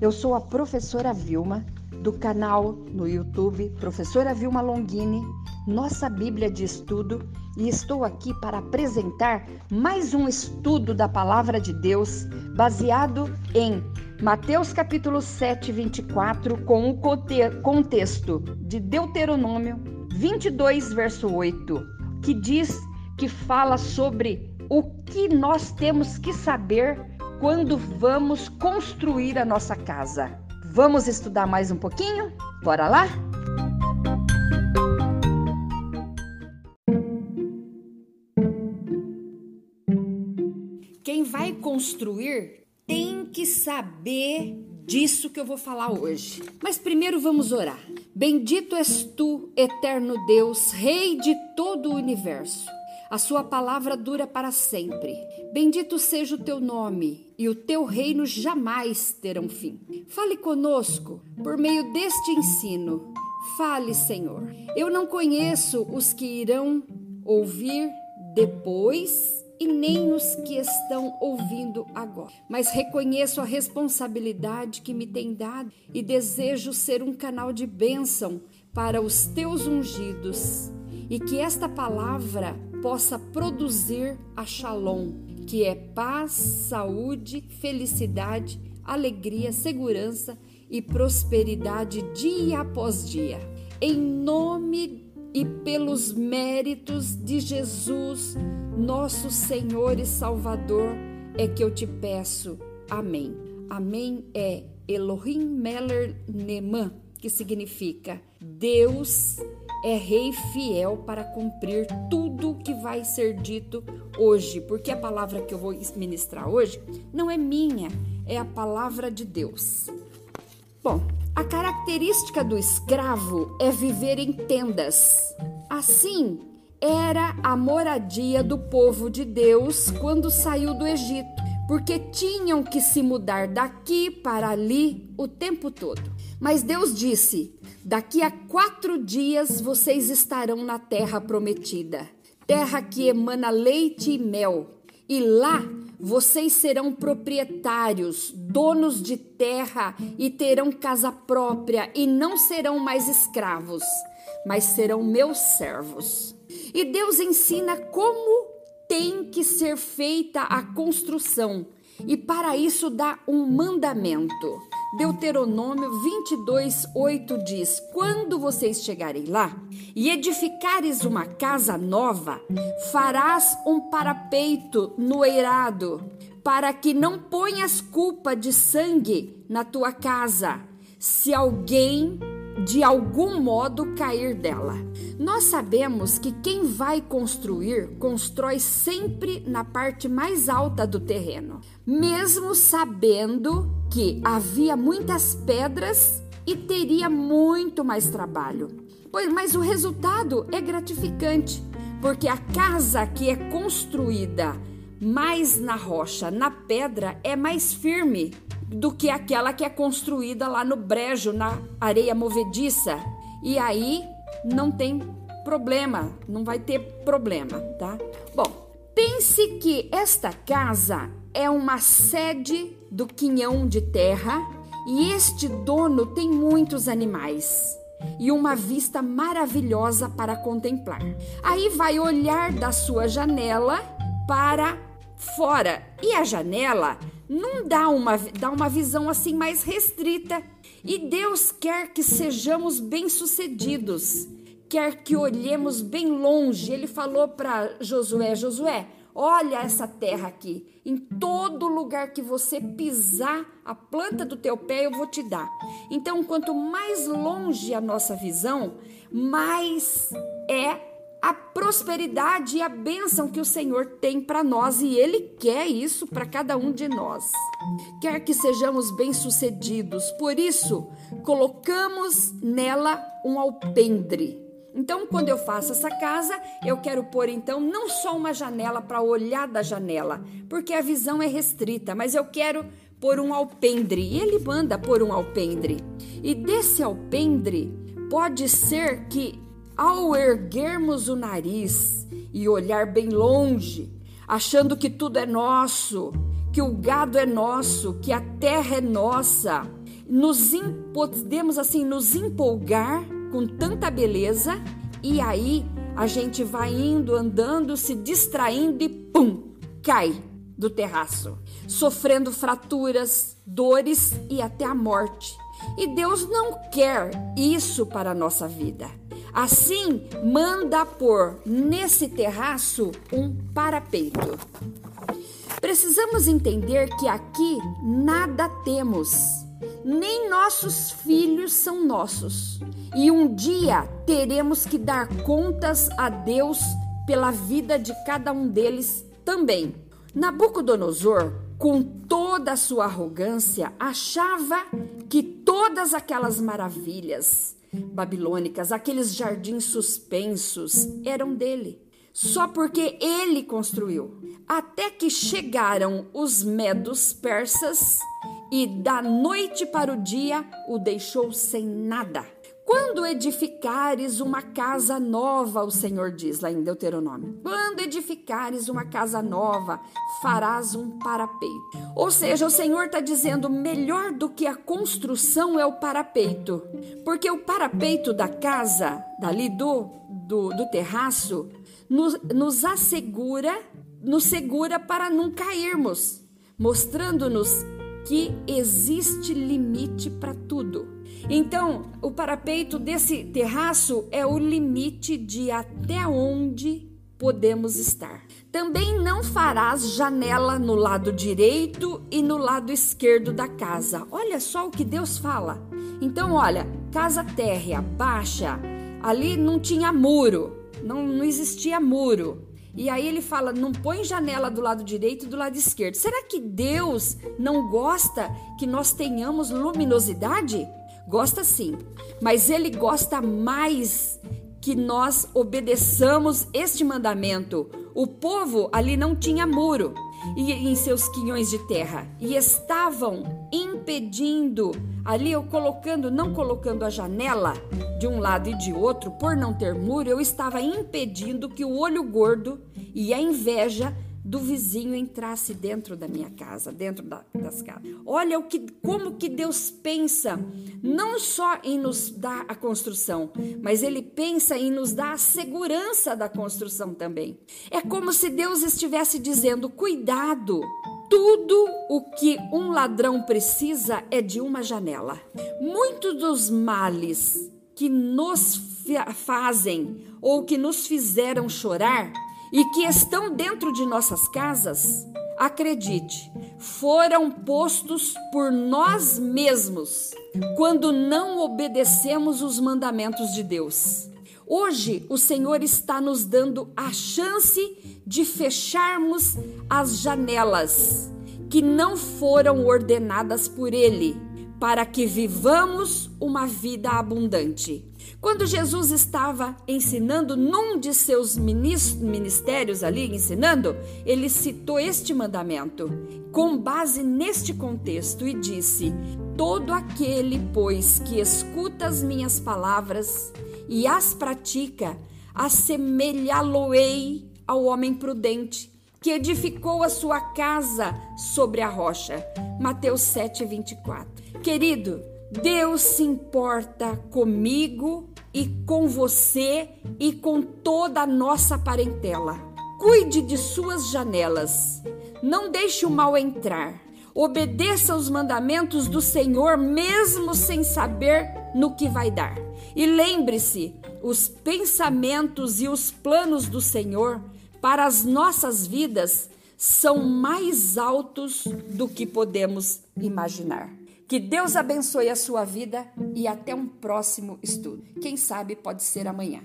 Eu sou a professora Vilma, do canal no YouTube Professora Vilma Longini, nossa Bíblia de Estudo, e estou aqui para apresentar mais um estudo da Palavra de Deus baseado em Mateus capítulo 7, 24, com o contexto de Deuteronômio 22, verso 8, que diz que fala sobre o que nós temos que saber quando vamos construir a nossa casa. Vamos estudar mais um pouquinho? Bora lá? Quem vai construir tem que saber disso que eu vou falar hoje. Mas primeiro vamos orar. Bendito és tu, eterno Deus, Rei de todo o universo. A sua palavra dura para sempre. Bendito seja o teu nome, e o teu reino jamais terá fim. Fale conosco por meio deste ensino. Fale, Senhor. Eu não conheço os que irão ouvir depois e nem os que estão ouvindo agora. Mas reconheço a responsabilidade que me tem dado e desejo ser um canal de bênção para os teus ungidos e que esta palavra possa produzir a Shalom, que é paz, saúde, felicidade, alegria, segurança e prosperidade dia após dia. Em nome e pelos méritos de Jesus, nosso Senhor e Salvador, é que eu te peço. Amém. Amém é Elohim Meller Neman, que significa Deus é rei fiel para cumprir tudo que vai ser dito hoje, porque a palavra que eu vou ministrar hoje não é minha, é a palavra de Deus. Bom, a característica do escravo é viver em tendas. Assim, era a moradia do povo de Deus quando saiu do Egito, porque tinham que se mudar daqui para ali o tempo todo. Mas Deus disse: Daqui a quatro dias vocês estarão na terra prometida, terra que emana leite e mel, e lá vocês serão proprietários, donos de terra e terão casa própria e não serão mais escravos, mas serão meus servos. E Deus ensina como tem que ser feita a construção e para isso dá um mandamento. Deuteronômio 22, 8 diz: Quando vocês chegarem lá e edificares uma casa nova, farás um parapeito no eirado, para que não ponhas culpa de sangue na tua casa, se alguém de algum modo cair dela. Nós sabemos que quem vai construir, constrói sempre na parte mais alta do terreno, mesmo sabendo que havia muitas pedras e teria muito mais trabalho. Pois, mas o resultado é gratificante, porque a casa que é construída mais na rocha, na pedra, é mais firme do que aquela que é construída lá no brejo, na areia movediça. E aí não tem problema, não vai ter problema, tá? Bom, pense que esta casa é uma sede do quinhão de terra e este dono tem muitos animais e uma vista maravilhosa para contemplar. Aí vai olhar da sua janela para fora e a janela não dá uma, dá uma visão assim mais restrita. E Deus quer que sejamos bem-sucedidos, quer que olhemos bem longe. Ele falou para Josué: Josué, olha essa terra aqui. Em todo lugar que você pisar a planta do teu pé, eu vou te dar. Então, quanto mais longe a nossa visão, mais é a prosperidade e a bênção que o Senhor tem para nós e Ele quer isso para cada um de nós. Quer que sejamos bem-sucedidos, por isso colocamos nela um alpendre. Então, quando eu faço essa casa, eu quero pôr então não só uma janela para olhar da janela, porque a visão é restrita, mas eu quero pôr um alpendre. E ele manda pôr um alpendre. E desse alpendre pode ser que ao erguermos o nariz e olhar bem longe, achando que tudo é nosso, que o gado é nosso, que a terra é nossa, nos podemos assim nos empolgar com tanta beleza e aí a gente vai indo, andando, se distraindo e pum, cai do terraço, sofrendo fraturas, dores e até a morte. E Deus não quer isso para a nossa vida. Assim, manda pôr nesse terraço um parapeito. Precisamos entender que aqui nada temos, nem nossos filhos são nossos, e um dia teremos que dar contas a Deus pela vida de cada um deles também. Nabucodonosor, com toda a sua arrogância, achava que todas aquelas maravilhas babilônicas, aqueles jardins suspensos, eram dele, só porque ele construiu. Até que chegaram os medos persas e da noite para o dia o deixou sem nada. Quando edificares uma casa nova, o Senhor diz lá em Deuteronômio. Quando edificares uma casa nova, farás um parapeito. Ou seja, o Senhor está dizendo: melhor do que a construção é o parapeito. Porque o parapeito da casa, dali do, do, do terraço, nos, nos assegura, nos segura para não cairmos, mostrando-nos que existe limite para tudo. Então, o parapeito desse terraço é o limite de até onde podemos estar. Também não farás janela no lado direito e no lado esquerdo da casa. Olha só o que Deus fala. Então, olha, casa térrea, baixa, ali não tinha muro, não, não existia muro. E aí ele fala: não põe janela do lado direito e do lado esquerdo. Será que Deus não gosta que nós tenhamos luminosidade? Gosta sim, mas ele gosta mais que nós obedeçamos este mandamento. O povo ali não tinha muro e em seus quinhões de terra e estavam impedindo ali eu colocando, não colocando a janela de um lado e de outro por não ter muro, eu estava impedindo que o olho gordo e a inveja do vizinho entrasse dentro da minha casa, dentro da, das casas. Olha o que, como que Deus pensa, não só em nos dar a construção, mas Ele pensa em nos dar a segurança da construção também. É como se Deus estivesse dizendo: cuidado. Tudo o que um ladrão precisa é de uma janela. Muitos dos males que nos fazem ou que nos fizeram chorar e que estão dentro de nossas casas, acredite, foram postos por nós mesmos quando não obedecemos os mandamentos de Deus. Hoje o Senhor está nos dando a chance de fecharmos as janelas que não foram ordenadas por Ele, para que vivamos uma vida abundante. Quando Jesus estava ensinando num de seus ministérios ali, ensinando, ele citou este mandamento com base neste contexto e disse: Todo aquele, pois, que escuta as minhas palavras e as pratica, assemelhá-lo-ei ao homem prudente que edificou a sua casa sobre a rocha. Mateus 7, 24. Querido, Deus se importa comigo e com você e com toda a nossa parentela. Cuide de suas janelas. Não deixe o mal entrar. Obedeça os mandamentos do Senhor, mesmo sem saber no que vai dar. E lembre-se: os pensamentos e os planos do Senhor para as nossas vidas são mais altos do que podemos imaginar. Que Deus abençoe a sua vida e até um próximo estudo. Quem sabe pode ser amanhã.